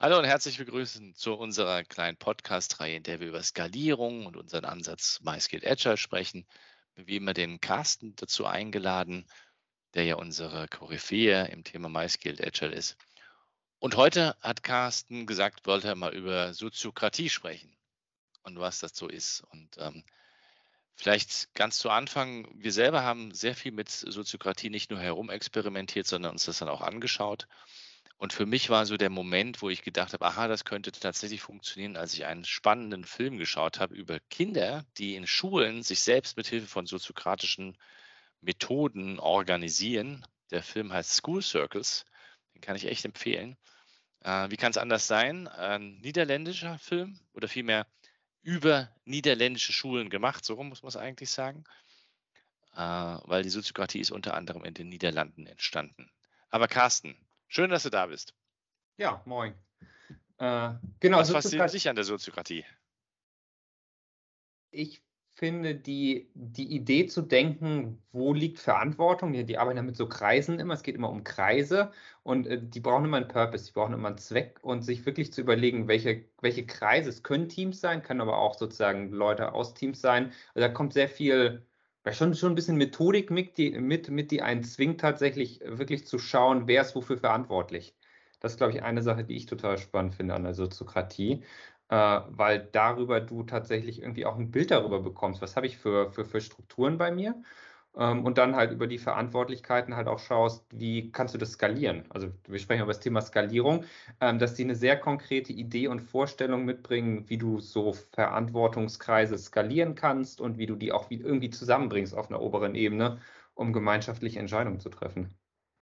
Hallo und herzlich begrüßen zu unserer kleinen Podcast-Reihe, in der wir über Skalierung und unseren Ansatz MyScale Agile sprechen. Wie immer den Carsten dazu eingeladen, der ja unsere Koryphäe im Thema MyScale Agile ist. Und heute hat Carsten gesagt, wollte er mal über Soziokratie sprechen und was das so ist. Und ähm, vielleicht ganz zu Anfang, wir selber haben sehr viel mit Soziokratie nicht nur herumexperimentiert, sondern uns das dann auch angeschaut und für mich war so der Moment, wo ich gedacht habe, aha, das könnte tatsächlich funktionieren, als ich einen spannenden Film geschaut habe über Kinder, die in Schulen sich selbst mit Hilfe von soziokratischen Methoden organisieren. Der Film heißt School Circles, den kann ich echt empfehlen. Äh, wie kann es anders sein? Ein niederländischer Film oder vielmehr über niederländische Schulen gemacht, so muss man es eigentlich sagen, äh, weil die Soziokratie ist unter anderem in den Niederlanden entstanden. Aber Carsten, Schön, dass du da bist. Ja, moin. Äh, genau, Was fasziniert dich an der Soziokratie? Ich finde die, die Idee zu denken, wo liegt Verantwortung, die, die arbeiten ja mit so Kreisen immer, es geht immer um Kreise und äh, die brauchen immer einen Purpose, die brauchen immer einen Zweck und sich wirklich zu überlegen, welche, welche Kreise, es können Teams sein, können aber auch sozusagen Leute aus Teams sein. Also da kommt sehr viel schon, schon ein bisschen Methodik mit die, mit, mit, die einen zwingt, tatsächlich wirklich zu schauen, wer ist wofür verantwortlich. Das ist, glaube ich, eine Sache, die ich total spannend finde an der Soziokratie, äh, weil darüber du tatsächlich irgendwie auch ein Bild darüber bekommst, was habe ich für, für, für Strukturen bei mir und dann halt über die Verantwortlichkeiten halt auch schaust, wie kannst du das skalieren. Also wir sprechen über das Thema Skalierung, ähm, dass die eine sehr konkrete Idee und Vorstellung mitbringen, wie du so Verantwortungskreise skalieren kannst und wie du die auch irgendwie zusammenbringst auf einer oberen Ebene, um gemeinschaftliche Entscheidungen zu treffen.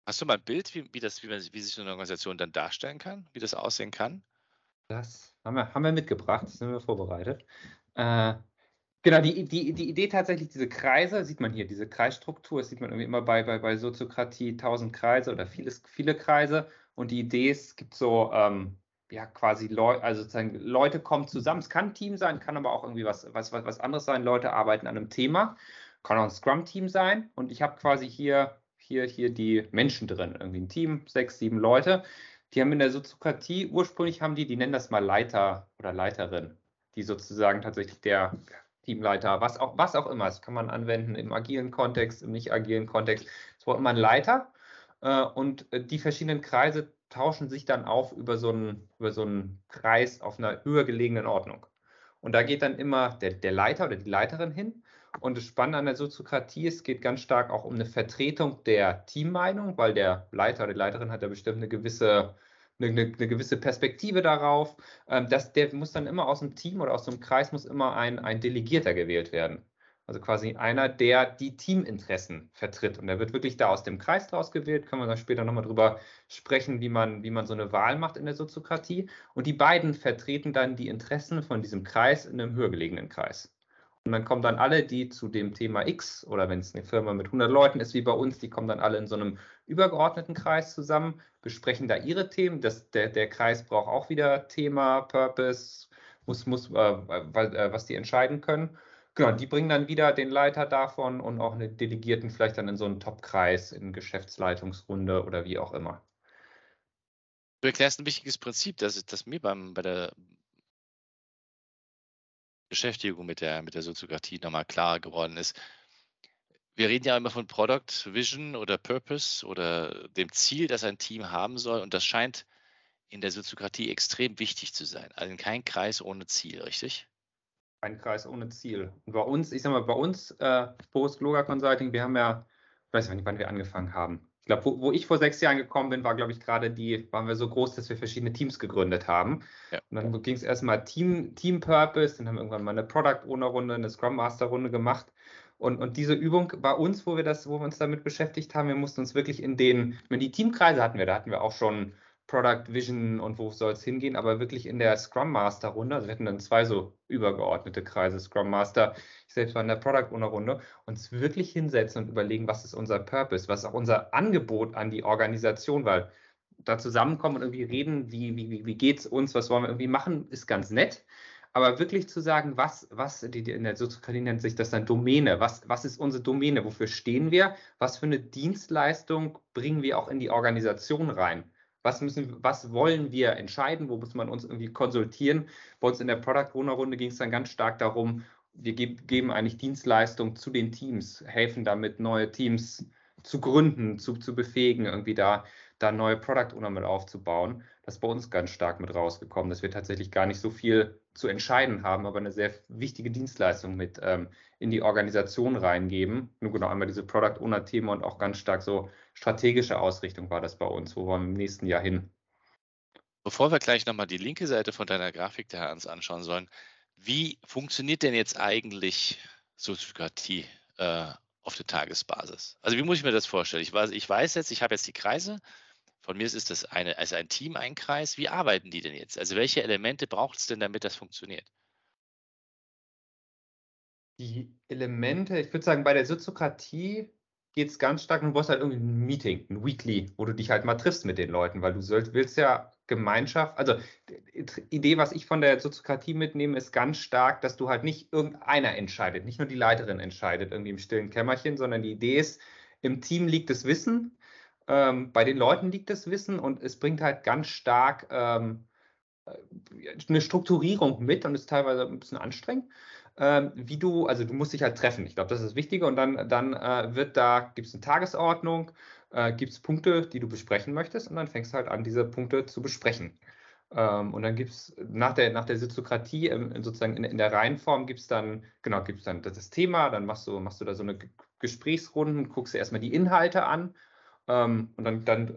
Hast du mal ein Bild, wie, wie, das, wie, man, wie sich so eine Organisation dann darstellen kann, wie das aussehen kann? Das haben wir, haben wir mitgebracht, das sind wir vorbereitet. Äh, Genau, die, die, die Idee tatsächlich, diese Kreise, sieht man hier, diese Kreisstruktur, das sieht man irgendwie immer bei, bei, bei Soziokratie, tausend Kreise oder vieles, viele Kreise. Und die Idee ist, es gibt so, ähm, ja, quasi Leute, also sozusagen Leute kommen zusammen. Es kann ein Team sein, kann aber auch irgendwie was, was, was, was anderes sein. Leute arbeiten an einem Thema, kann auch ein Scrum-Team sein. Und ich habe quasi hier, hier, hier die Menschen drin, irgendwie ein Team, sechs, sieben Leute. Die haben in der Soziokratie, ursprünglich haben die, die nennen das mal Leiter oder Leiterin, die sozusagen tatsächlich der Teamleiter, was auch, was auch immer. Das kann man anwenden im agilen Kontext, im nicht agilen Kontext. Es braucht immer einen Leiter äh, und äh, die verschiedenen Kreise tauschen sich dann auf über so einen, über so einen Kreis auf einer höher gelegenen Ordnung. Und da geht dann immer der, der Leiter oder die Leiterin hin. Und das Spannende an der Soziokratie ist, es geht ganz stark auch um eine Vertretung der Teammeinung, weil der Leiter oder die Leiterin hat ja bestimmt eine gewisse eine, eine, gewisse Perspektive darauf. Ähm, dass der muss dann immer aus dem Team oder aus dem Kreis muss immer ein, ein Delegierter gewählt werden. Also quasi einer, der die Teaminteressen vertritt. Und der wird wirklich da aus dem Kreis draus gewählt. Können wir dann später nochmal drüber sprechen, wie man, wie man so eine Wahl macht in der Soziokratie. Und die beiden vertreten dann die Interessen von diesem Kreis in einem höher gelegenen Kreis. Und dann kommen dann alle, die zu dem Thema X oder wenn es eine Firma mit 100 Leuten ist wie bei uns, die kommen dann alle in so einem übergeordneten Kreis zusammen, besprechen da ihre Themen. Das, der, der Kreis braucht auch wieder Thema, Purpose, muss, muss, äh, äh, was die entscheiden können. Genau, die bringen dann wieder den Leiter davon und auch eine Delegierten vielleicht dann in so einen Top-Kreis, in Geschäftsleitungsrunde oder wie auch immer. Du erklärst ein wichtiges Prinzip, das, das mir beim, bei der Beschäftigung mit der, mit der Soziokratie nochmal klar geworden ist. Wir reden ja immer von Product Vision oder Purpose oder dem Ziel, das ein Team haben soll. Und das scheint in der Soziokratie extrem wichtig zu sein. Also kein Kreis ohne Ziel, richtig? Ein Kreis ohne Ziel. Und bei uns, ich sag mal, bei uns, äh, Boris Gloger Consulting, wir haben ja, ich weiß nicht, wann wir angefangen haben ich glaube, wo, wo, ich vor sechs Jahren gekommen bin, war, glaube ich, gerade die, waren wir so groß, dass wir verschiedene Teams gegründet haben. Ja. Und dann ging es erstmal Team, Team Purpose, dann haben wir irgendwann mal eine Product Owner Runde, eine Scrum Master Runde gemacht. Und, und diese Übung bei uns, wo wir das, wo wir uns damit beschäftigt haben, wir mussten uns wirklich in den, die Teamkreise hatten wir, da hatten wir auch schon Product Vision und wo soll es hingehen, aber wirklich in der Scrum Master Runde, also wir hatten dann zwei so übergeordnete Kreise, Scrum Master, ich selbst war in der Product Owner Runde, uns wirklich hinsetzen und überlegen, was ist unser Purpose, was ist auch unser Angebot an die Organisation, weil da zusammenkommen und irgendwie reden, wie, wie, wie geht es uns, was wollen wir irgendwie machen, ist ganz nett. Aber wirklich zu sagen, was, was, die, in der Soziokratie nennt sich das dann Domäne, was, was ist unsere Domäne, wofür stehen wir, was für eine Dienstleistung bringen wir auch in die Organisation rein was müssen, was wollen wir entscheiden, wo muss man uns irgendwie konsultieren. Bei uns in der Product Owner Runde ging es dann ganz stark darum, wir geben eigentlich Dienstleistungen zu den Teams, helfen damit, neue Teams zu gründen, zu, zu befähigen, irgendwie da, da neue Product Owner mit aufzubauen. Das ist bei uns ganz stark mit rausgekommen, dass wir tatsächlich gar nicht so viel zu entscheiden haben, aber eine sehr wichtige Dienstleistung mit ähm, in die Organisation reingeben. Nur genau einmal diese Product Owner Themen und auch ganz stark so strategische Ausrichtung war das bei uns, wo wir im nächsten Jahr hin. Bevor wir gleich nochmal die linke Seite von deiner Grafik da uns anschauen sollen, wie funktioniert denn jetzt eigentlich Soziokratie äh, auf der Tagesbasis? Also wie muss ich mir das vorstellen? Ich weiß, ich weiß jetzt, ich habe jetzt die Kreise. Von mir ist das eine, also ein Team, ein Kreis. Wie arbeiten die denn jetzt? Also welche Elemente braucht es denn, damit das funktioniert? Die Elemente, ich würde sagen, bei der Soziokratie geht es ganz stark, du brauchst halt irgendwie ein Meeting, ein Weekly, wo du dich halt mal triffst mit den Leuten, weil du sollst, willst ja Gemeinschaft, also die Idee, was ich von der Soziokratie mitnehme, ist ganz stark, dass du halt nicht irgendeiner entscheidet, nicht nur die Leiterin entscheidet irgendwie im stillen Kämmerchen, sondern die Idee ist, im Team liegt das Wissen, ähm, bei den Leuten liegt das Wissen und es bringt halt ganz stark ähm, äh, eine Strukturierung mit und ist teilweise ein bisschen anstrengend. Ähm, wie du, also du musst dich halt treffen. Ich glaube, das ist das Wichtige. Und dann, dann äh, wird da, gibt es eine Tagesordnung, äh, gibt es Punkte, die du besprechen möchtest und dann fängst du halt an, diese Punkte zu besprechen. Ähm, und dann gibt es nach der, nach der Soziokratie, ähm, sozusagen in, in, der Reihenform, gibt es dann, genau, gibt dann das Thema, dann machst du, machst du da so eine Gesprächsrunden, guckst dir erstmal die Inhalte an ähm, und dann, dann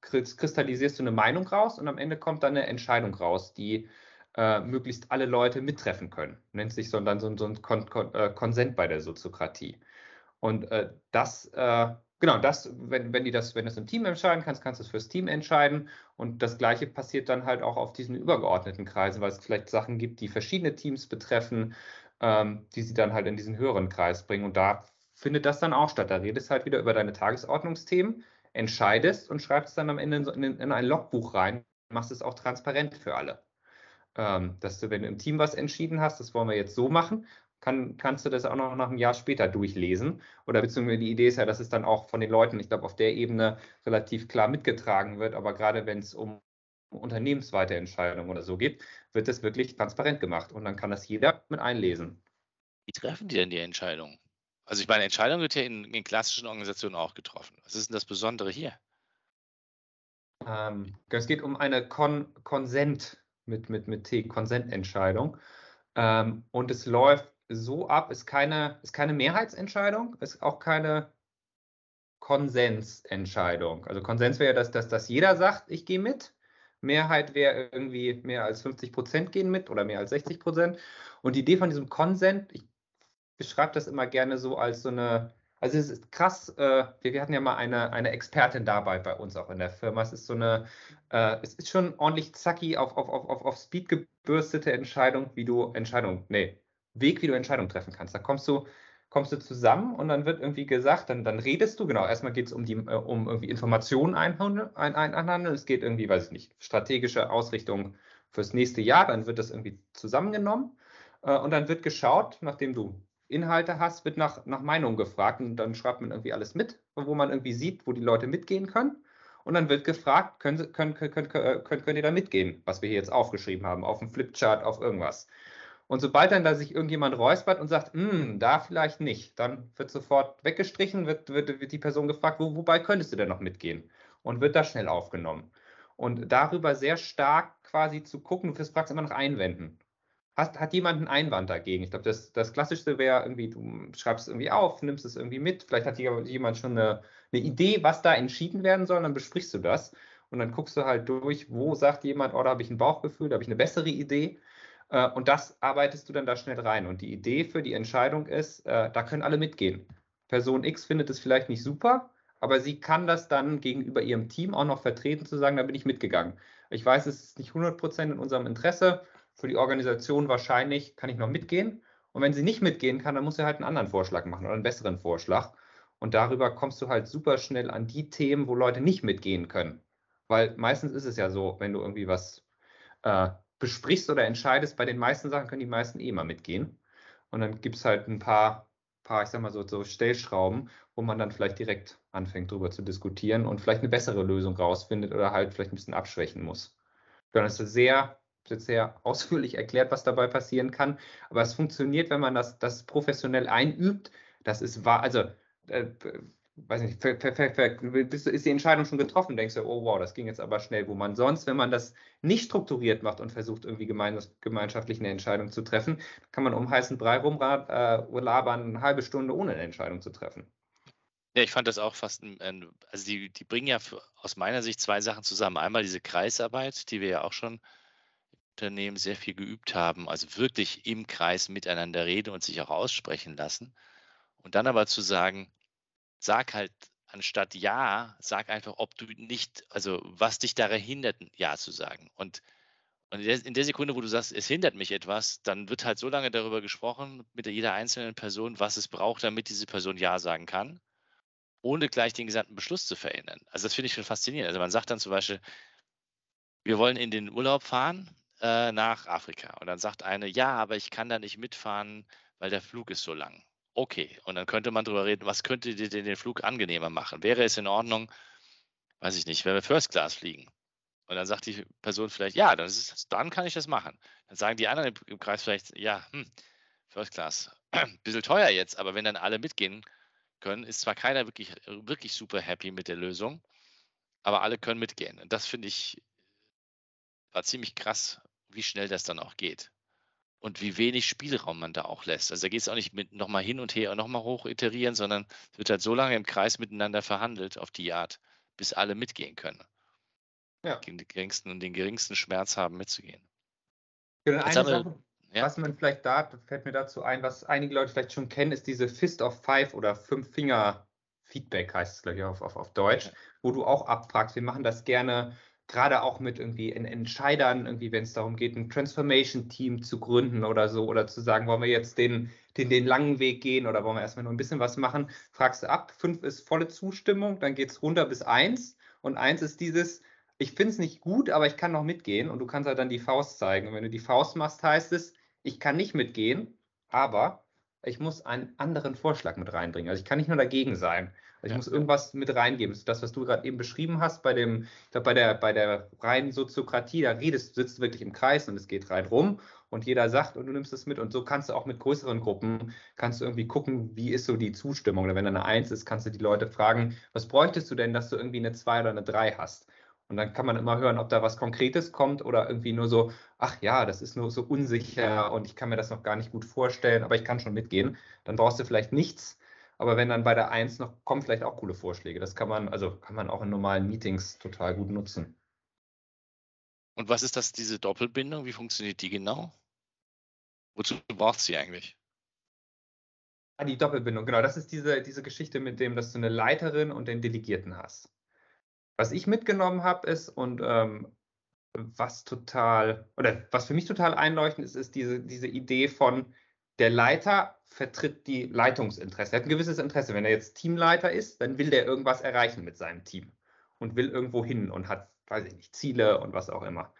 kristallisierst du eine Meinung raus und am Ende kommt dann eine Entscheidung raus, die äh, möglichst alle Leute mittreffen können. Nennt sich so dann so, so ein Kon Kon äh, Konsent bei der Soziokratie. Und äh, das äh, genau, das, wenn, wenn, die das, wenn du es im Team entscheiden kannst, kannst du es fürs Team entscheiden. Und das Gleiche passiert dann halt auch auf diesen übergeordneten Kreisen, weil es vielleicht Sachen gibt, die verschiedene Teams betreffen, ähm, die sie dann halt in diesen höheren Kreis bringen. Und da findet das dann auch statt. Da redest halt wieder über deine Tagesordnungsthemen, entscheidest und schreibst es dann am Ende in, in, in ein Logbuch rein, machst es auch transparent für alle. Ähm, dass du, wenn du im Team was entschieden hast, das wollen wir jetzt so machen, kann, kannst du das auch noch nach einem Jahr später durchlesen. Oder beziehungsweise die Idee ist ja, dass es dann auch von den Leuten, ich glaube, auf der Ebene relativ klar mitgetragen wird. Aber gerade wenn es um unternehmensweite Entscheidungen oder so geht, wird das wirklich transparent gemacht. Und dann kann das jeder mit einlesen. Wie treffen die denn die Entscheidung? Also ich meine, Entscheidung wird ja in, in klassischen Organisationen auch getroffen. Was ist denn das Besondere hier? Ähm, es geht um eine Kon Konsent mit, mit, mit T, Konsententscheidung. Ähm, und es läuft so ab, ist keine, ist keine Mehrheitsentscheidung, ist auch keine Konsensentscheidung. Also Konsens wäre, dass, dass, dass jeder sagt, ich gehe mit. Mehrheit wäre irgendwie mehr als 50 Prozent gehen mit oder mehr als 60 Prozent. Und die Idee von diesem Konsent, ich beschreibe das immer gerne so als so eine, also es ist krass, äh, wir, wir, hatten ja mal eine, eine Expertin dabei bei uns auch in der Firma. Es ist so eine, äh, es ist schon ordentlich zacki auf, auf, auf, auf Speed gebürstete Entscheidung, wie du Entscheidung, nee, Weg, wie du Entscheidungen treffen kannst. Da kommst du, kommst du zusammen und dann wird irgendwie gesagt, dann, dann redest du, genau, erstmal geht es um, äh, um irgendwie Informationen einhandeln, ein, einhandeln. Es geht irgendwie, weiß ich nicht, strategische Ausrichtung fürs nächste Jahr, dann wird das irgendwie zusammengenommen äh, und dann wird geschaut, nachdem du Inhalte hast, wird nach, nach Meinung gefragt und dann schreibt man irgendwie alles mit, wo man irgendwie sieht, wo die Leute mitgehen können. Und dann wird gefragt, können, können, können, können, könnt ihr da mitgehen, was wir hier jetzt aufgeschrieben haben, auf dem Flipchart, auf irgendwas. Und sobald dann da sich irgendjemand räuspert und sagt, hm, da vielleicht nicht, dann wird sofort weggestrichen, wird, wird, wird die Person gefragt, wo, wobei könntest du denn noch mitgehen? Und wird da schnell aufgenommen. Und darüber sehr stark quasi zu gucken, du fragst immer nach Einwänden. Hast, hat jemand einen Einwand dagegen? Ich glaube, das, das Klassischste wäre irgendwie, du schreibst es irgendwie auf, nimmst es irgendwie mit. Vielleicht hat jemand schon eine, eine Idee, was da entschieden werden soll, dann besprichst du das. Und dann guckst du halt durch, wo sagt jemand, oh, da habe ich ein Bauchgefühl, da habe ich eine bessere Idee. Äh, und das arbeitest du dann da schnell rein. Und die Idee für die Entscheidung ist, äh, da können alle mitgehen. Person X findet es vielleicht nicht super, aber sie kann das dann gegenüber ihrem Team auch noch vertreten, zu sagen, da bin ich mitgegangen. Ich weiß, es ist nicht 100% in unserem Interesse. Für die Organisation wahrscheinlich kann ich noch mitgehen. Und wenn sie nicht mitgehen kann, dann muss sie halt einen anderen Vorschlag machen oder einen besseren Vorschlag. Und darüber kommst du halt super schnell an die Themen, wo Leute nicht mitgehen können. Weil meistens ist es ja so, wenn du irgendwie was äh, besprichst oder entscheidest, bei den meisten Sachen können die meisten eh mal mitgehen. Und dann gibt es halt ein paar, paar, ich sag mal so, so Stellschrauben, wo man dann vielleicht direkt anfängt, darüber zu diskutieren und vielleicht eine bessere Lösung rausfindet oder halt vielleicht ein bisschen abschwächen muss. Das ist sehr, sehr ausführlich erklärt, was dabei passieren kann. Aber es funktioniert, wenn man das, das professionell einübt. Das ist wahr, also äh, weiß nicht, ver, ver, ver, ist die Entscheidung schon getroffen, denkst du, oh wow, das ging jetzt aber schnell, wo man sonst, wenn man das nicht strukturiert macht und versucht, irgendwie gemeinschaftlich eine Entscheidung zu treffen, kann man um heißen Brei rumlabern, äh, eine halbe Stunde ohne eine Entscheidung zu treffen. Ja, ich fand das auch fast, ein, also die, die bringen ja für, aus meiner Sicht zwei Sachen zusammen. Einmal diese Kreisarbeit, die wir ja auch schon im Unternehmen sehr viel geübt haben, also wirklich im Kreis miteinander reden und sich auch aussprechen lassen. Und dann aber zu sagen, sag halt anstatt Ja, sag einfach, ob du nicht, also was dich daran hindert, Ja zu sagen. Und, und in, der, Sekunde, wo du sagst, es hindert mich etwas, dann wird halt so lange darüber gesprochen mit jeder einzelnen Person, was es braucht, damit diese Person Ja sagen kann ohne gleich den gesamten Beschluss zu verändern. Also das finde ich schon faszinierend. Also man sagt dann zum Beispiel, wir wollen in den Urlaub fahren äh, nach Afrika. Und dann sagt eine, ja, aber ich kann da nicht mitfahren, weil der Flug ist so lang. Okay, und dann könnte man darüber reden, was könnte dir den Flug angenehmer machen? Wäre es in Ordnung, weiß ich nicht, wenn wir First Class fliegen? Und dann sagt die Person vielleicht, ja, dann, ist, dann kann ich das machen. Dann sagen die anderen im Kreis vielleicht, ja, hm, First Class, bisschen teuer jetzt, aber wenn dann alle mitgehen, können, ist zwar keiner wirklich, wirklich super happy mit der Lösung, aber alle können mitgehen. Und das finde ich war ziemlich krass, wie schnell das dann auch geht. Und wie wenig Spielraum man da auch lässt. Also da geht es auch nicht mit nochmal hin und her und nochmal hoch iterieren, sondern es wird halt so lange im Kreis miteinander verhandelt auf die Art, bis alle mitgehen können. Ja. Den geringsten und den geringsten Schmerz haben, mitzugehen. Genau, eine Sache, ja. Was man vielleicht da, fällt mir dazu ein, was einige Leute vielleicht schon kennen, ist diese Fist of Five oder Fünf-Finger-Feedback, heißt es, glaube ich, auf, auf, auf Deutsch, ja. wo du auch abfragst. Wir machen das gerne gerade auch mit irgendwie Entscheidern, irgendwie, wenn es darum geht, ein Transformation-Team zu gründen oder so, oder zu sagen, wollen wir jetzt den, den, den langen Weg gehen oder wollen wir erstmal nur ein bisschen was machen, fragst du ab. Fünf ist volle Zustimmung, dann geht es runter bis eins. Und eins ist dieses, ich finde es nicht gut, aber ich kann noch mitgehen und du kannst halt dann die Faust zeigen. Und wenn du die Faust machst, heißt es, ich kann nicht mitgehen, aber ich muss einen anderen Vorschlag mit reinbringen. Also ich kann nicht nur dagegen sein. Also ich ja. muss irgendwas mit reingeben. Das, was du gerade eben beschrieben hast, bei dem, ich glaube, bei der, bei der reinen Soziokratie, da redest, sitzt du wirklich im Kreis und es geht rein rum und jeder sagt und du nimmst es mit. Und so kannst du auch mit größeren Gruppen, kannst du irgendwie gucken, wie ist so die Zustimmung. Oder wenn da eine Eins ist, kannst du die Leute fragen, was bräuchtest du denn, dass du irgendwie eine Zwei oder eine Drei hast? Und dann kann man immer hören, ob da was Konkretes kommt oder irgendwie nur so, ach ja, das ist nur so unsicher und ich kann mir das noch gar nicht gut vorstellen, aber ich kann schon mitgehen. Dann brauchst du vielleicht nichts. Aber wenn dann bei der Eins noch kommen vielleicht auch coole Vorschläge. Das kann man, also kann man auch in normalen Meetings total gut nutzen. Und was ist das, diese Doppelbindung? Wie funktioniert die genau? Wozu braucht sie eigentlich? Ah, die Doppelbindung, genau. Das ist diese, diese Geschichte mit dem, dass du eine Leiterin und den Delegierten hast. Was ich mitgenommen habe, ist und ähm, was total, oder was für mich total einleuchtend ist, ist diese, diese Idee von, der Leiter vertritt die Leitungsinteresse. Er hat ein gewisses Interesse. Wenn er jetzt Teamleiter ist, dann will der irgendwas erreichen mit seinem Team und will irgendwo hin und hat, weiß ich nicht, Ziele und was auch immer.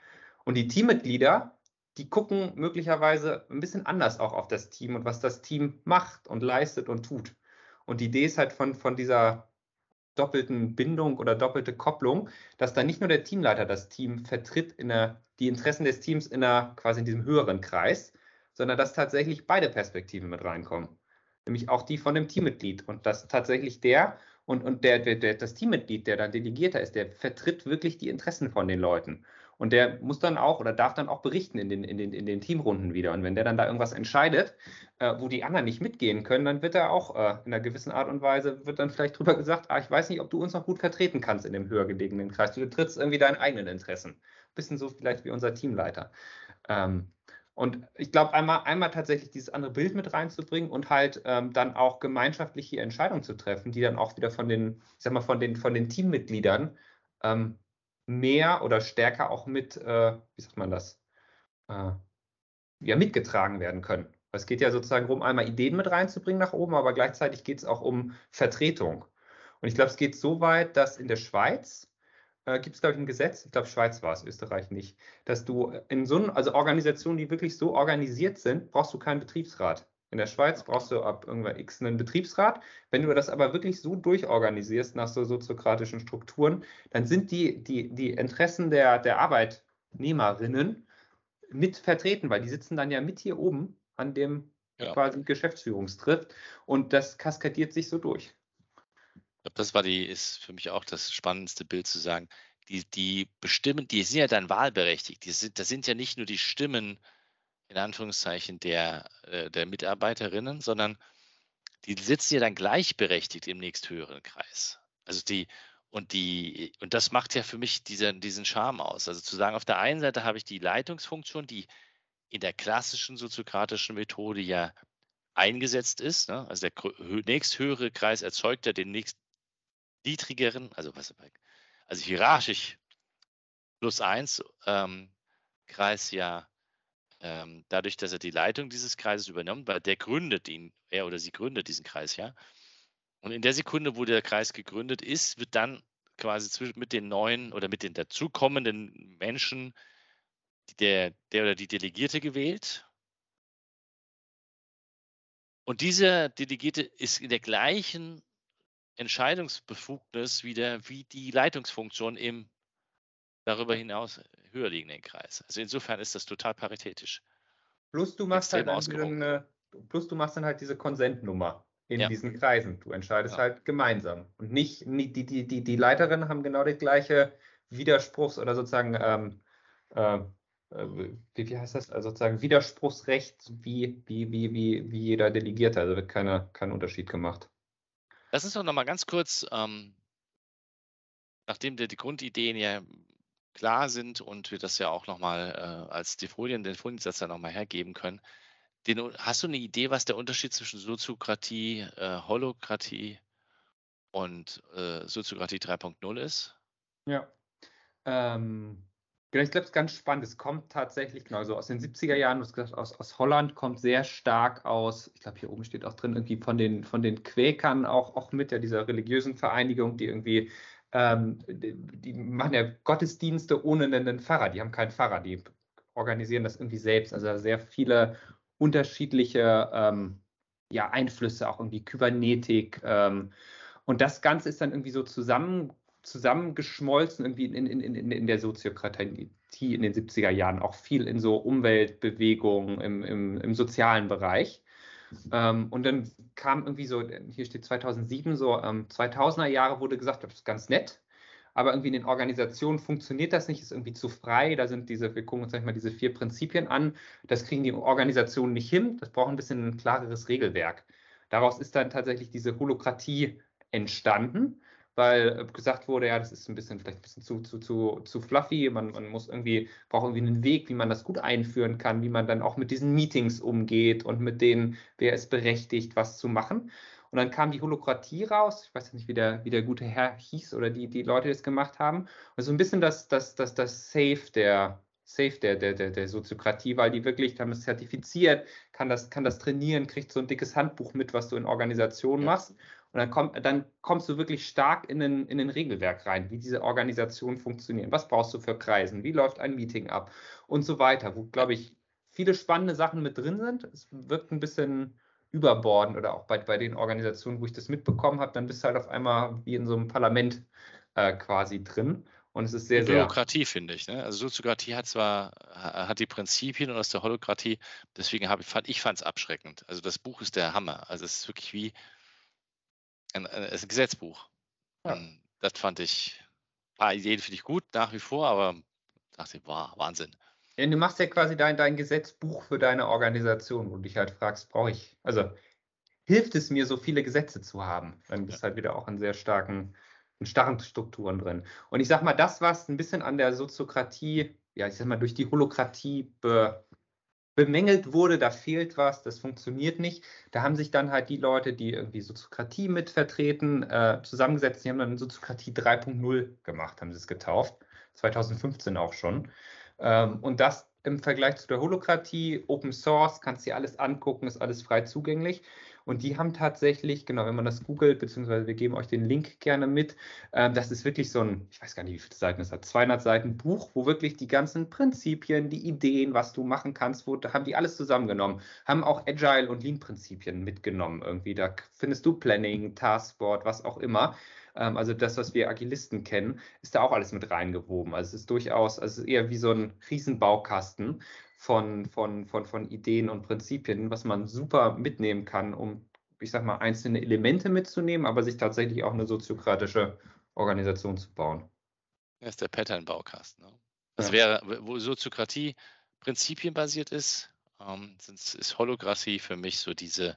Und die Teammitglieder, die gucken möglicherweise ein bisschen anders auch auf das Team und was das Team macht und leistet und tut. Und die Idee ist halt von, von dieser doppelten Bindung oder doppelte Kopplung, dass dann nicht nur der Teamleiter das Team vertritt, in der, die Interessen des Teams in einer, quasi in diesem höheren Kreis, sondern dass tatsächlich beide Perspektiven mit reinkommen. Nämlich auch die von dem Teammitglied. Und dass tatsächlich der und, und der, der, der, das Teammitglied, der dann Delegierter ist, der vertritt wirklich die Interessen von den Leuten. Und der muss dann auch oder darf dann auch berichten in den, in den, in den Teamrunden wieder. Und wenn der dann da irgendwas entscheidet, äh, wo die anderen nicht mitgehen können, dann wird er auch äh, in einer gewissen Art und Weise, wird dann vielleicht drüber gesagt, ah, ich weiß nicht, ob du uns noch gut vertreten kannst in dem höher gelegenen Kreis. Du trittst irgendwie deinen eigenen Interessen. Bisschen so vielleicht wie unser Teamleiter. Ähm, und ich glaube, einmal, einmal tatsächlich dieses andere Bild mit reinzubringen und halt ähm, dann auch gemeinschaftliche Entscheidungen zu treffen, die dann auch wieder von den, ich sag mal, von den, von den Teammitgliedern ähm, mehr oder stärker auch mit, äh, wie sagt man das, äh, ja, mitgetragen werden können. Es geht ja sozusagen darum, einmal Ideen mit reinzubringen nach oben, aber gleichzeitig geht es auch um Vertretung. Und ich glaube, es geht so weit, dass in der Schweiz äh, gibt es, glaube ich, ein Gesetz, ich glaube, Schweiz war es, Österreich nicht, dass du in so also Organisationen, die wirklich so organisiert sind, brauchst du keinen Betriebsrat. In der Schweiz brauchst du ab irgendwann X einen Betriebsrat. Wenn du das aber wirklich so durchorganisierst nach so soziokratischen Strukturen, dann sind die, die, die Interessen der, der Arbeitnehmerinnen mit vertreten, weil die sitzen dann ja mit hier oben an dem ja. quasi Geschäftsführungstrift und das kaskadiert sich so durch. Glaube, das war die, ist für mich auch das spannendste Bild zu sagen. Die, die bestimmen, die sind ja dann wahlberechtigt. Die sind, das sind ja nicht nur die Stimmen in Anführungszeichen der, äh, der Mitarbeiterinnen, sondern die sitzen ja dann gleichberechtigt im nächsthöheren Kreis. Also die, und die, und das macht ja für mich diesen, diesen Charme aus. Also zu sagen, auf der einen Seite habe ich die Leitungsfunktion, die in der klassischen soziokratischen Methode ja eingesetzt ist. Ne? Also der nächsthöhere Kreis erzeugt ja den nächst niedrigeren, also was also hierarchisch plus eins ähm, Kreis ja ähm, dadurch, dass er die Leitung dieses Kreises übernimmt, weil der gründet ihn, er oder sie gründet diesen Kreis ja. Und in der Sekunde, wo der Kreis gegründet ist, wird dann quasi mit den neuen oder mit den dazukommenden Menschen der, der oder die Delegierte gewählt. Und dieser Delegierte ist in der gleichen Entscheidungsbefugnis wieder wie die Leitungsfunktion im darüber hinaus höher liegenden Kreis. Also insofern ist das total paritätisch. Plus du machst, halt eine, plus du machst dann halt diese Konsentnummer in ja. diesen Kreisen. Du entscheidest ja. halt gemeinsam. Und nicht, nicht die, die, die, die Leiterinnen haben genau die gleiche Widerspruchs- oder sozusagen, ähm, äh, äh, wie, wie heißt das, also sozusagen Widerspruchsrecht wie, wie, wie, wie, wie jeder Delegierte. Also wird keine, kein Unterschied gemacht. Lass uns doch nochmal ganz kurz, ähm, nachdem die, die Grundideen ja klar sind und wir das ja auch nochmal äh, als die Folien, den Foliensatz dann nochmal hergeben können. Den, hast du eine Idee, was der Unterschied zwischen Soziokratie, äh, Holokratie und äh, Soziokratie 3.0 ist? Ja. Ähm, genau, ich glaube, es ist ganz spannend. Es kommt tatsächlich, genau, so aus den 70er Jahren, du hast gesagt, aus, aus Holland kommt sehr stark aus, ich glaube, hier oben steht auch drin, irgendwie von den, von den Quäkern auch, auch mit, ja, dieser religiösen Vereinigung, die irgendwie ähm, die, die, machen ja Gottesdienste ohne einen Pfarrer. Die haben keinen Pfarrer, die organisieren das irgendwie selbst. Also sehr viele unterschiedliche ähm, ja, Einflüsse, auch irgendwie Kybernetik. Ähm, und das Ganze ist dann irgendwie so zusammen, zusammengeschmolzen, irgendwie in, in, in, in der Soziokratie in den 70er Jahren, auch viel in so Umweltbewegungen im, im, im sozialen Bereich. Ähm, und dann kam irgendwie so, hier steht 2007, so ähm, 2000er Jahre wurde gesagt, das ist ganz nett, aber irgendwie in den Organisationen funktioniert das nicht, ist irgendwie zu frei. Da sind diese, wir gucken uns mal diese vier Prinzipien an. Das kriegen die Organisationen nicht hin. Das braucht ein bisschen ein klareres Regelwerk. Daraus ist dann tatsächlich diese Holokratie entstanden weil äh, gesagt wurde, ja, das ist ein bisschen vielleicht ein bisschen zu, zu, zu, zu fluffy. Man, man muss irgendwie, braucht irgendwie einen Weg, wie man das gut einführen kann, wie man dann auch mit diesen Meetings umgeht und mit denen, wer ist berechtigt, was zu machen. Und dann kam die Holokratie raus. Ich weiß nicht, wie der, wie der gute Herr hieß oder die, die Leute, die das gemacht haben. Und so ein bisschen das, das, das, das Safe der, Safe der, der, der, der Soziokratie, weil die wirklich, haben es zertifiziert, kann das, kann das trainieren, kriegt so ein dickes Handbuch mit, was du in Organisationen ja. machst. Und dann, komm, dann kommst du wirklich stark in den, in den Regelwerk rein, wie diese Organisationen funktionieren. Was brauchst du für Kreisen? Wie läuft ein Meeting ab? Und so weiter, wo, glaube ich, viele spannende Sachen mit drin sind. Es wirkt ein bisschen überbordend oder auch bei, bei den Organisationen, wo ich das mitbekommen habe, dann bist du halt auf einmal wie in so einem Parlament äh, quasi drin. Und es ist sehr, sehr. Bürokratie, finde ich. Ne? Also Soziokratie hat zwar hat die Prinzipien und aus der Holokratie, deswegen habe ich, fand ich es abschreckend. Also das Buch ist der Hammer. Also es ist wirklich wie ein, ein, ein Gesetzbuch. Ja. Das fand ich, ein paar Ideen finde ich gut nach wie vor, aber dachte ich, wow, Wahnsinn. Ja, du machst ja quasi dein, dein Gesetzbuch für deine Organisation, wo du dich halt fragst, brauche ich, also hilft es mir, so viele Gesetze zu haben? Dann bist du ja. halt wieder auch in sehr starken, in starren Strukturen drin. Und ich sag mal, das, was ein bisschen an der Soziokratie, ja, ich sag mal, durch die Holokratie be, bemängelt wurde, da fehlt was, das funktioniert nicht. Da haben sich dann halt die Leute, die irgendwie Soziokratie mitvertreten, äh, zusammengesetzt. Die haben dann Soziokratie 3.0 gemacht, haben sie es getauft. 2015 auch schon. Ähm, und das im Vergleich zu der Holokratie, Open Source, kannst dir alles angucken, ist alles frei zugänglich. Und die haben tatsächlich, genau, wenn man das googelt, beziehungsweise wir geben euch den Link gerne mit, äh, das ist wirklich so ein, ich weiß gar nicht, wie viele Seiten es hat, 200 Seiten Buch, wo wirklich die ganzen Prinzipien, die Ideen, was du machen kannst, wo da haben die alles zusammengenommen, haben auch Agile und Lean-Prinzipien mitgenommen irgendwie. Da findest du Planning, Taskboard, was auch immer. Ähm, also das, was wir Agilisten kennen, ist da auch alles mit reingewoben. Also es ist durchaus, also es ist eher wie so ein Riesenbaukasten von, von, von, von Ideen und Prinzipien, was man super mitnehmen kann, um, ich sag mal, einzelne Elemente mitzunehmen, aber sich tatsächlich auch eine soziokratische Organisation zu bauen. Das ist der Pattern-Baukasten. Ne? Das ja. wäre, wo Soziokratie prinzipienbasiert ist, ähm, ist Holokratie für mich so diese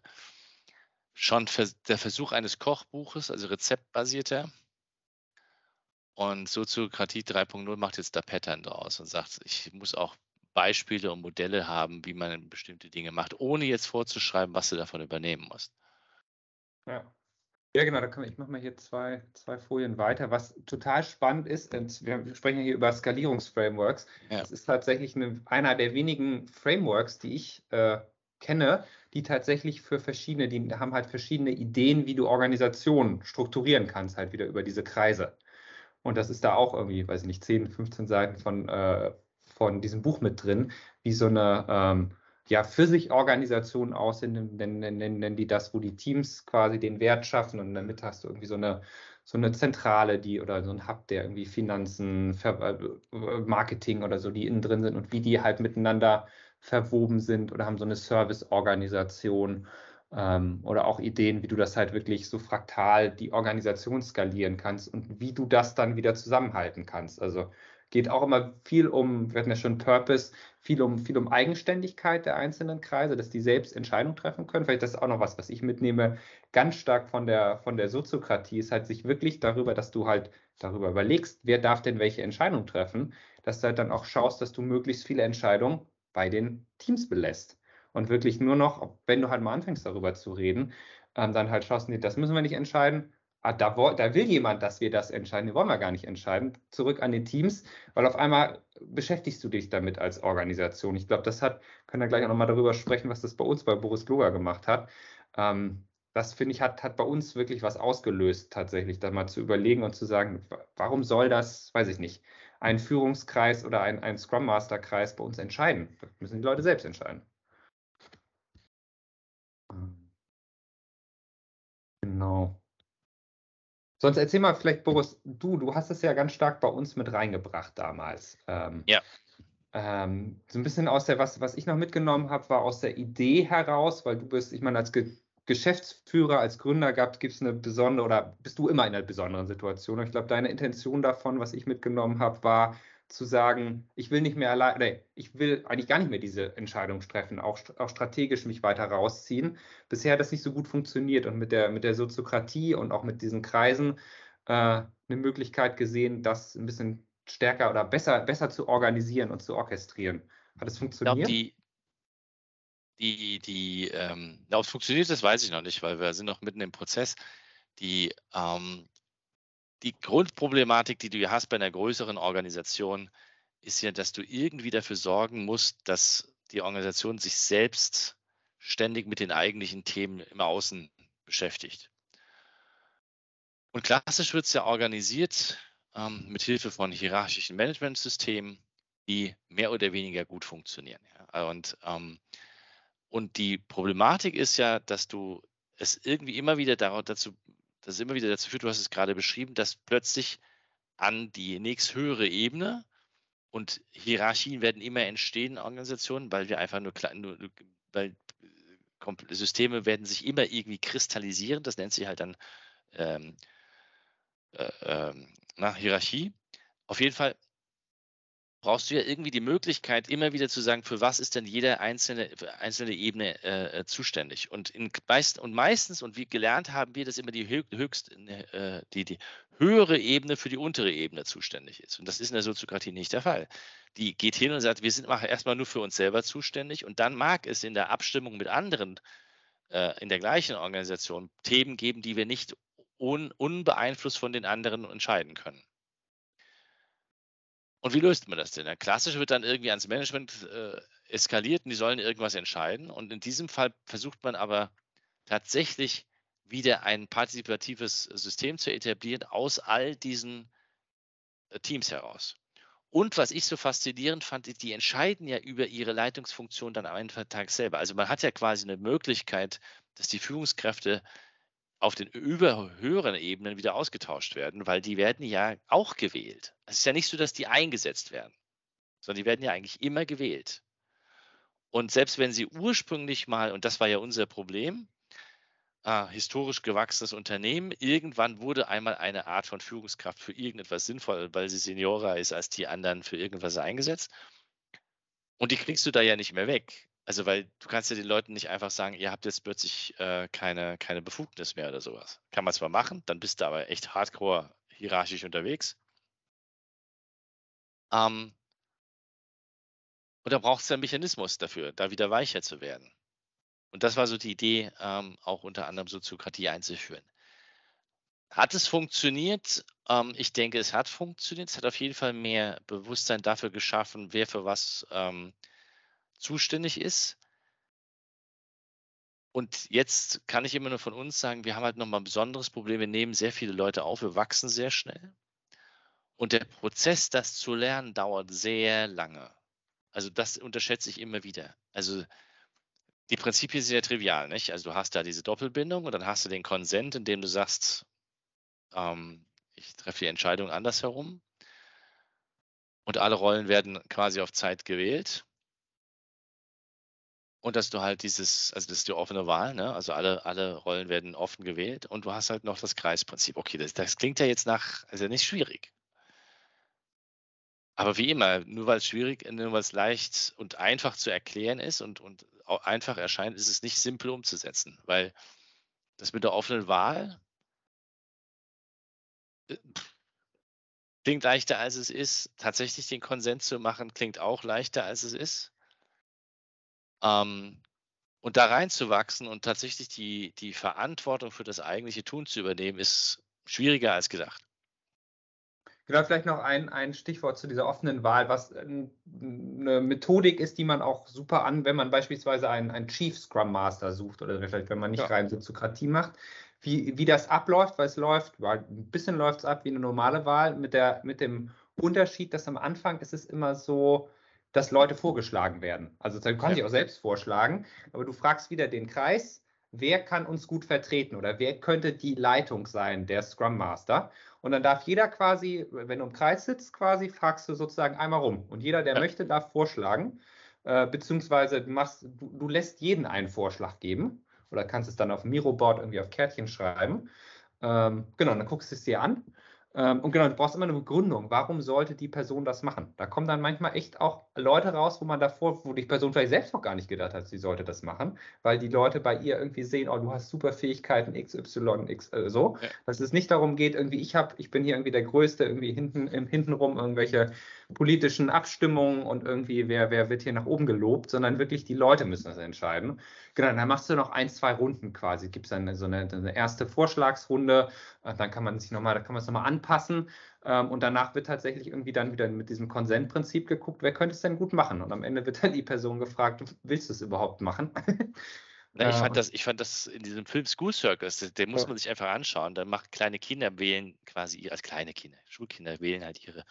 schon der Versuch eines Kochbuches, also rezeptbasierter. Und Soziokratie 3.0 macht jetzt da Pattern draus und sagt, ich muss auch Beispiele und Modelle haben, wie man bestimmte Dinge macht, ohne jetzt vorzuschreiben, was du davon übernehmen musst. Ja. Ja, genau, da kann ich mache mal hier zwei, zwei Folien weiter. Was total spannend ist, wir sprechen hier über Skalierungsframeworks. Ja. Das ist tatsächlich eine, einer der wenigen Frameworks, die ich äh, kenne, die tatsächlich für verschiedene, die haben halt verschiedene Ideen, wie du Organisationen strukturieren kannst, halt wieder über diese Kreise. Und das ist da auch irgendwie, weiß ich nicht, 10, 15 Seiten von, äh, von diesem Buch mit drin, wie so eine ähm, ja, für sich Organisation aussehen, nennen, nennen, nennen die das, wo die Teams quasi den Wert schaffen und damit hast du irgendwie so eine, so eine Zentrale, die oder so ein Hub, der irgendwie Finanzen, äh, Marketing oder so, die innen drin sind und wie die halt miteinander verwoben sind oder haben so eine Serviceorganisation ähm, oder auch Ideen, wie du das halt wirklich so fraktal die Organisation skalieren kannst und wie du das dann wieder zusammenhalten kannst. Also geht auch immer viel um, wir hatten ja schon Purpose, viel um, viel um Eigenständigkeit der einzelnen Kreise, dass die selbst Entscheidungen treffen können. Vielleicht das ist auch noch was, was ich mitnehme, ganz stark von der, von der Soziokratie, ist halt sich wirklich darüber, dass du halt darüber überlegst, wer darf denn welche Entscheidung treffen, dass du halt dann auch schaust, dass du möglichst viele Entscheidungen bei den Teams belässt. Und wirklich nur noch, wenn du halt mal anfängst darüber zu reden, ähm, dann halt schaust, nee, das müssen wir nicht entscheiden. Ah, da, da, will jemand, dass wir das entscheiden. Die wollen wir gar nicht entscheiden. Zurück an die Teams, weil auf einmal beschäftigst du dich damit als Organisation. Ich glaube, das hat, können wir gleich auch nochmal darüber sprechen, was das bei uns bei Boris Gloger gemacht hat. Ähm, das finde ich, hat, hat bei uns wirklich was ausgelöst, tatsächlich, da mal zu überlegen und zu sagen, warum soll das, weiß ich nicht, ein Führungskreis oder ein, ein Scrum Master Kreis bei uns entscheiden. Das müssen die Leute selbst entscheiden. Genau. Sonst erzähl mal vielleicht, Boris, du, du hast es ja ganz stark bei uns mit reingebracht damals. Ähm, ja. Ähm, so ein bisschen aus der, was, was ich noch mitgenommen habe, war aus der Idee heraus, weil du bist, ich meine, als Ge Geschäftsführer, als Gründer gab, gibt es eine besondere oder bist du immer in einer besonderen Situation. Und ich glaube, deine Intention davon, was ich mitgenommen habe, war zu sagen, ich will nicht mehr allein, nee, ich will eigentlich gar nicht mehr diese Entscheidung treffen, auch, auch strategisch mich weiter rausziehen. Bisher hat das nicht so gut funktioniert und mit der, mit der Soziokratie und auch mit diesen Kreisen äh, eine Möglichkeit gesehen, das ein bisschen stärker oder besser, besser zu organisieren und zu orchestrieren. Hat es funktioniert? Ich glaube, die, die, die, ähm, ob es funktioniert, das weiß ich noch nicht, weil wir sind noch mitten im Prozess. Die, ähm, die Grundproblematik, die du hast bei einer größeren Organisation, ist ja, dass du irgendwie dafür sorgen musst, dass die Organisation sich selbst ständig mit den eigentlichen Themen im Außen beschäftigt. Und klassisch wird es ja organisiert ähm, mit Hilfe von hierarchischen Managementsystemen, die mehr oder weniger gut funktionieren. Ja. Und ähm, und die Problematik ist ja, dass du es irgendwie immer wieder dazu, dass es immer wieder dazu führt, du hast es gerade beschrieben, dass plötzlich an die nächsthöhere Ebene und Hierarchien werden immer entstehen in Organisationen, weil wir einfach nur, nur weil Systeme werden sich immer irgendwie kristallisieren, das nennt sich halt dann ähm, äh, ähm, na, Hierarchie. Auf jeden Fall brauchst du ja irgendwie die Möglichkeit, immer wieder zu sagen, für was ist denn jede einzelne, einzelne Ebene äh, zuständig. Und, in, und meistens, und wie gelernt haben wir, dass immer die höchste, äh, die, die höhere Ebene für die untere Ebene zuständig ist. Und das ist in der Soziokratie nicht der Fall. Die geht hin und sagt, wir sind erstmal nur für uns selber zuständig und dann mag es in der Abstimmung mit anderen äh, in der gleichen Organisation Themen geben, die wir nicht un, unbeeinflusst von den anderen entscheiden können. Und wie löst man das denn? klassisch wird dann irgendwie ans Management äh, eskaliert und die sollen irgendwas entscheiden. Und in diesem Fall versucht man aber tatsächlich wieder ein partizipatives System zu etablieren aus all diesen äh, Teams heraus. Und was ich so faszinierend fand, die entscheiden ja über ihre Leitungsfunktion dann am Tag selber. Also man hat ja quasi eine Möglichkeit, dass die Führungskräfte auf den über höheren Ebenen wieder ausgetauscht werden, weil die werden ja auch gewählt. Es ist ja nicht so, dass die eingesetzt werden, sondern die werden ja eigentlich immer gewählt. Und selbst wenn sie ursprünglich mal, und das war ja unser Problem, äh, historisch gewachsenes Unternehmen, irgendwann wurde einmal eine Art von Führungskraft für irgendetwas sinnvoll, weil sie seniorer ist als die anderen für irgendwas eingesetzt. Und die kriegst du da ja nicht mehr weg. Also, weil du kannst ja den Leuten nicht einfach sagen, ihr habt jetzt plötzlich äh, keine, keine Befugnis mehr oder sowas. Kann man zwar machen, dann bist du aber echt hardcore hierarchisch unterwegs. Ähm, und da braucht es einen Mechanismus dafür, da wieder weicher zu werden. Und das war so die Idee, ähm, auch unter anderem Soziokratie einzuführen. Hat es funktioniert? Ähm, ich denke, es hat funktioniert. Es hat auf jeden Fall mehr Bewusstsein dafür geschaffen, wer für was ähm, zuständig ist. Und jetzt kann ich immer nur von uns sagen, wir haben halt nochmal ein besonderes Problem. Wir nehmen sehr viele Leute auf, wir wachsen sehr schnell. Und der Prozess, das zu lernen, dauert sehr lange. Also das unterschätze ich immer wieder. Also die Prinzipien sind ja trivial, nicht? Also du hast da diese Doppelbindung und dann hast du den Konsent, in dem du sagst, ähm, ich treffe die Entscheidung andersherum. Und alle Rollen werden quasi auf Zeit gewählt. Und dass du halt dieses, also das ist die offene Wahl, ne? Also alle, alle Rollen werden offen gewählt und du hast halt noch das Kreisprinzip. Okay, das, das klingt ja jetzt nach, also nicht schwierig. Aber wie immer, nur weil es schwierig, nur weil es leicht und einfach zu erklären ist und, und einfach erscheint, ist es nicht simpel umzusetzen, weil das mit der offenen Wahl äh, klingt leichter als es ist. Tatsächlich den Konsens zu machen, klingt auch leichter als es ist. Ähm, und da reinzuwachsen und tatsächlich die, die Verantwortung für das eigentliche Tun zu übernehmen, ist schwieriger als gedacht. Genau, vielleicht noch ein, ein Stichwort zu dieser offenen Wahl, was eine Methodik ist, die man auch super an, wenn man beispielsweise einen, einen Chief Scrum Master sucht oder vielleicht, wenn man nicht ja. rein Soziokratie macht, wie, wie das abläuft, weil es läuft, weil ein bisschen läuft es ab wie eine normale Wahl mit, der, mit dem Unterschied, dass am Anfang ist es immer so, dass Leute vorgeschlagen werden. Also du kannst ja. dich auch selbst vorschlagen, aber du fragst wieder den Kreis, wer kann uns gut vertreten oder wer könnte die Leitung sein, der Scrum Master. Und dann darf jeder quasi, wenn du im Kreis sitzt, quasi, fragst du sozusagen einmal rum. Und jeder, der ja. möchte, darf vorschlagen, äh, beziehungsweise du, machst, du, du, lässt jeden einen Vorschlag geben oder kannst es dann auf dem Miroboard irgendwie auf Kärtchen schreiben. Ähm, genau, dann guckst du es dir an ähm, und genau, du brauchst immer eine Begründung. Warum sollte die Person das machen? Da kommen dann manchmal echt auch Leute raus, wo man davor, wo die Person vielleicht selbst noch gar nicht gedacht hat, sie sollte das machen, weil die Leute bei ihr irgendwie sehen, oh, du hast super Fähigkeiten XY, X, äh, so. Ja. Dass es nicht darum geht, irgendwie, ich habe, ich bin hier irgendwie der Größte, irgendwie hinten, im Hintenrum irgendwelche politischen Abstimmungen und irgendwie, wer, wer wird hier nach oben gelobt, sondern wirklich die Leute müssen das entscheiden. Genau, dann machst du noch ein, zwei Runden quasi. Gibt es dann so eine, eine, erste Vorschlagsrunde, äh, dann kann man sich nochmal, da kann man es nochmal anpassen. Ähm, und danach wird tatsächlich irgendwie dann wieder mit diesem Konsentprinzip geguckt, wer könnte es denn gut machen? Und am Ende wird dann die Person gefragt, willst du es überhaupt machen? Na, ich, fand das, ich fand das in diesem Film School Circus, den muss man sich einfach anschauen. Da macht kleine Kinder wählen quasi, als kleine Kinder, Schulkinder wählen halt ihre,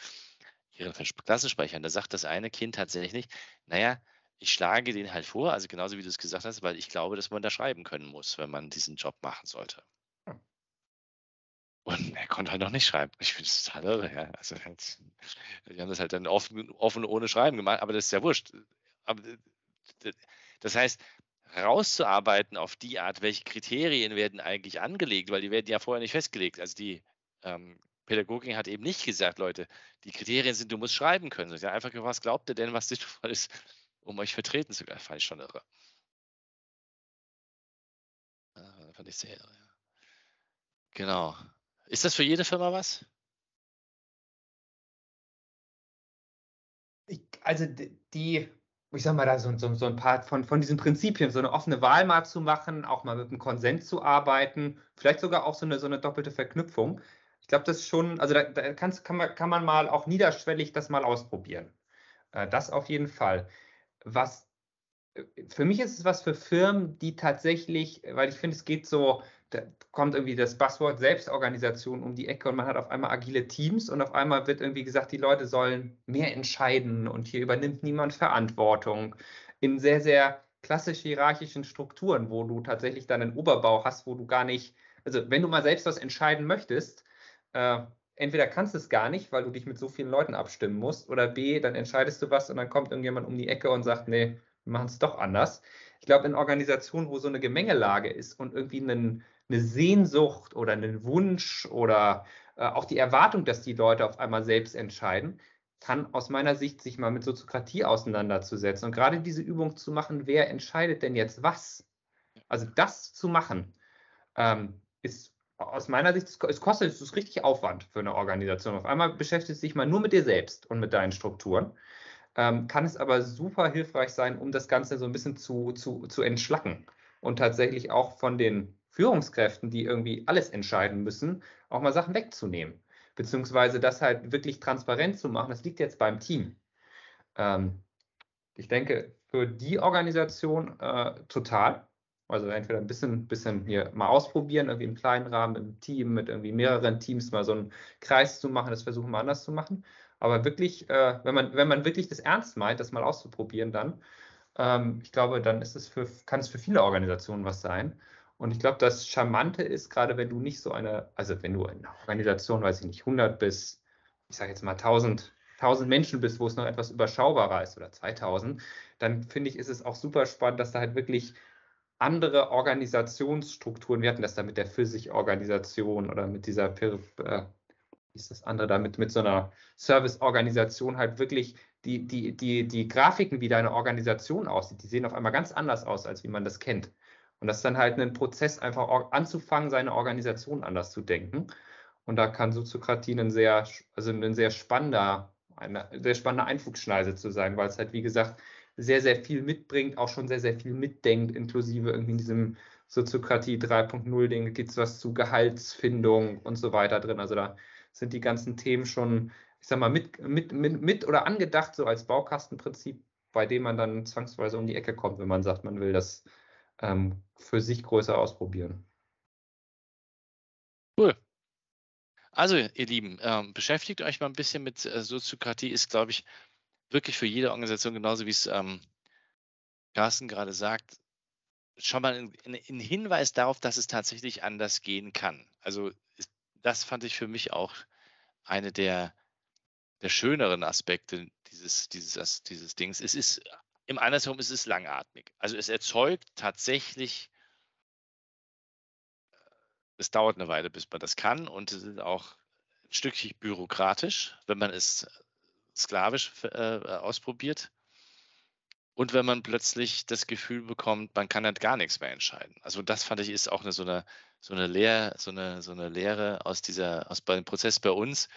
ihre Klassensprecher. Und da sagt das eine Kind tatsächlich, naja, ich schlage den halt vor, also genauso wie du es gesagt hast, weil ich glaube, dass man da schreiben können muss, wenn man diesen Job machen sollte. Und er konnte halt noch nicht schreiben. Ich finde es total irre, ja. Also die haben das halt dann offen, offen ohne Schreiben gemacht, aber das ist ja wurscht. Aber das heißt, rauszuarbeiten auf die Art, welche Kriterien werden eigentlich angelegt, weil die werden ja vorher nicht festgelegt. Also die ähm, Pädagogik hat eben nicht gesagt, Leute, die Kriterien sind, du musst schreiben können. Sie hat einfach was glaubt ihr denn, was sinnvoll ist? um euch vertreten zu können. Fand ich schon irre. Ah, fand ich sehr irre, ja. Genau. Ist das für jede Firma was? Ich, also die, ich sag mal, da so, so, so ein paar von, von diesen Prinzipien, so eine offene Wahl mal zu machen, auch mal mit einem Konsens zu arbeiten, vielleicht sogar auch so eine, so eine doppelte Verknüpfung. Ich glaube, das ist schon, also da, da kann, man, kann man mal auch niederschwellig das mal ausprobieren. Äh, das auf jeden Fall. Was für mich ist es was für Firmen, die tatsächlich, weil ich finde, es geht so, da kommt irgendwie das Buzzword Selbstorganisation um die Ecke und man hat auf einmal agile Teams und auf einmal wird irgendwie gesagt, die Leute sollen mehr entscheiden und hier übernimmt niemand Verantwortung in sehr, sehr klassisch hierarchischen Strukturen, wo du tatsächlich dann einen Oberbau hast, wo du gar nicht, also wenn du mal selbst was entscheiden möchtest, äh, entweder kannst du es gar nicht, weil du dich mit so vielen Leuten abstimmen musst, oder B, dann entscheidest du was und dann kommt irgendjemand um die Ecke und sagt, nee, wir machen es doch anders. Ich glaube, in Organisationen, wo so eine Gemengelage ist und irgendwie einen, eine Sehnsucht oder einen Wunsch oder äh, auch die Erwartung, dass die Leute auf einmal selbst entscheiden, kann aus meiner Sicht sich mal mit Soziokratie auseinanderzusetzen und gerade diese Übung zu machen, wer entscheidet denn jetzt was? Also das zu machen, ähm, ist aus meiner Sicht, es kostet es ist richtig Aufwand für eine Organisation. Auf einmal beschäftigt sich mal nur mit dir selbst und mit deinen Strukturen. Ähm, kann es aber super hilfreich sein, um das Ganze so ein bisschen zu, zu, zu entschlacken und tatsächlich auch von den Führungskräften, die irgendwie alles entscheiden müssen, auch mal Sachen wegzunehmen. Beziehungsweise das halt wirklich transparent zu machen. Das liegt jetzt beim Team. Ähm, ich denke, für die Organisation äh, total. Also entweder ein bisschen, bisschen hier mal ausprobieren, irgendwie im kleinen Rahmen, im Team, mit irgendwie mehreren Teams mal so einen Kreis zu machen, das versuchen wir anders zu machen. Aber wirklich, äh, wenn, man, wenn man wirklich das ernst meint, das mal auszuprobieren, dann, ähm, ich glaube, dann ist es für, kann es für viele Organisationen was sein. Und ich glaube, das Charmante ist, gerade wenn du nicht so eine, also wenn du in einer Organisation, weiß ich nicht, 100 bis, ich sage jetzt mal 1000, 1000 Menschen bist, wo es noch etwas überschaubarer ist oder 2000, dann finde ich, ist es auch super spannend, dass da halt wirklich andere Organisationsstrukturen, wir hatten das da mit der Physikorganisation oder mit dieser, äh, wie ist das andere da, mit, so einer Serviceorganisation halt wirklich die, die, die, die Grafiken, wie deine Organisation aussieht, die sehen auf einmal ganz anders aus, als wie man das kennt. Und das ist dann halt ein Prozess, einfach anzufangen, seine Organisation anders zu denken. Und da kann Soziokratie ein sehr, also ein sehr spannender, eine sehr spannende Einflugschneise zu sein, weil es halt, wie gesagt, sehr, sehr viel mitbringt, auch schon sehr, sehr viel mitdenkt, inklusive irgendwie in diesem Soziokratie 3.0-Ding gibt es was zu Gehaltsfindung und so weiter drin. Also da sind die ganzen Themen schon, ich sag mal, mit, mit, mit, mit oder angedacht, so als Baukastenprinzip, bei dem man dann zwangsweise um die Ecke kommt, wenn man sagt, man will das ähm, für sich größer ausprobieren. Cool. Also, ihr Lieben, ähm, beschäftigt euch mal ein bisschen mit äh, Soziokratie, ist, glaube ich, wirklich für jede Organisation genauso, wie es ähm, Carsten gerade sagt, schon mal ein, Hinweis darauf, dass es tatsächlich anders gehen kann. Also, ist, das fand ich für mich auch eine der, der schöneren Aspekte dieses, dieses, dieses Dings. Es ist im Andersrum ist es langatmig. Also es erzeugt tatsächlich, äh, es dauert eine Weile, bis man das kann und es ist auch ein Stückchen bürokratisch, wenn man es sklavisch äh, ausprobiert. Und wenn man plötzlich das Gefühl bekommt, man kann halt gar nichts mehr entscheiden. Also das fand ich ist auch eine, so eine so eine Lehre, so eine, so eine Lehre aus dieser, aus dem Prozess bei uns,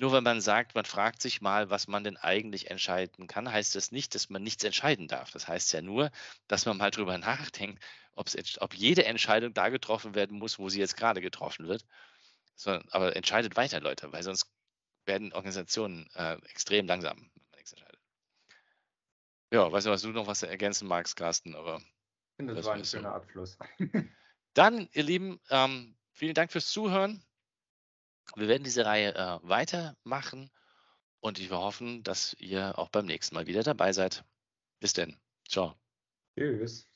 nur wenn man sagt, man fragt sich mal, was man denn eigentlich entscheiden kann, heißt das nicht, dass man nichts entscheiden darf. Das heißt ja nur, dass man mal drüber nachdenkt, ob jede Entscheidung da getroffen werden muss, wo sie jetzt gerade getroffen wird. Sondern, aber entscheidet weiter, Leute, weil sonst werden Organisationen äh, extrem langsam, wenn man nichts entscheidet. Ja, weiß nicht, was du noch was ergänzen magst, Carsten, aber. Ich finde, das war ein schöner so. Abschluss. Dann, ihr Lieben, ähm, vielen Dank fürs Zuhören. Wir werden diese Reihe äh, weitermachen und ich hoffe, dass ihr auch beim nächsten Mal wieder dabei seid. Bis denn. Ciao. Tschüss.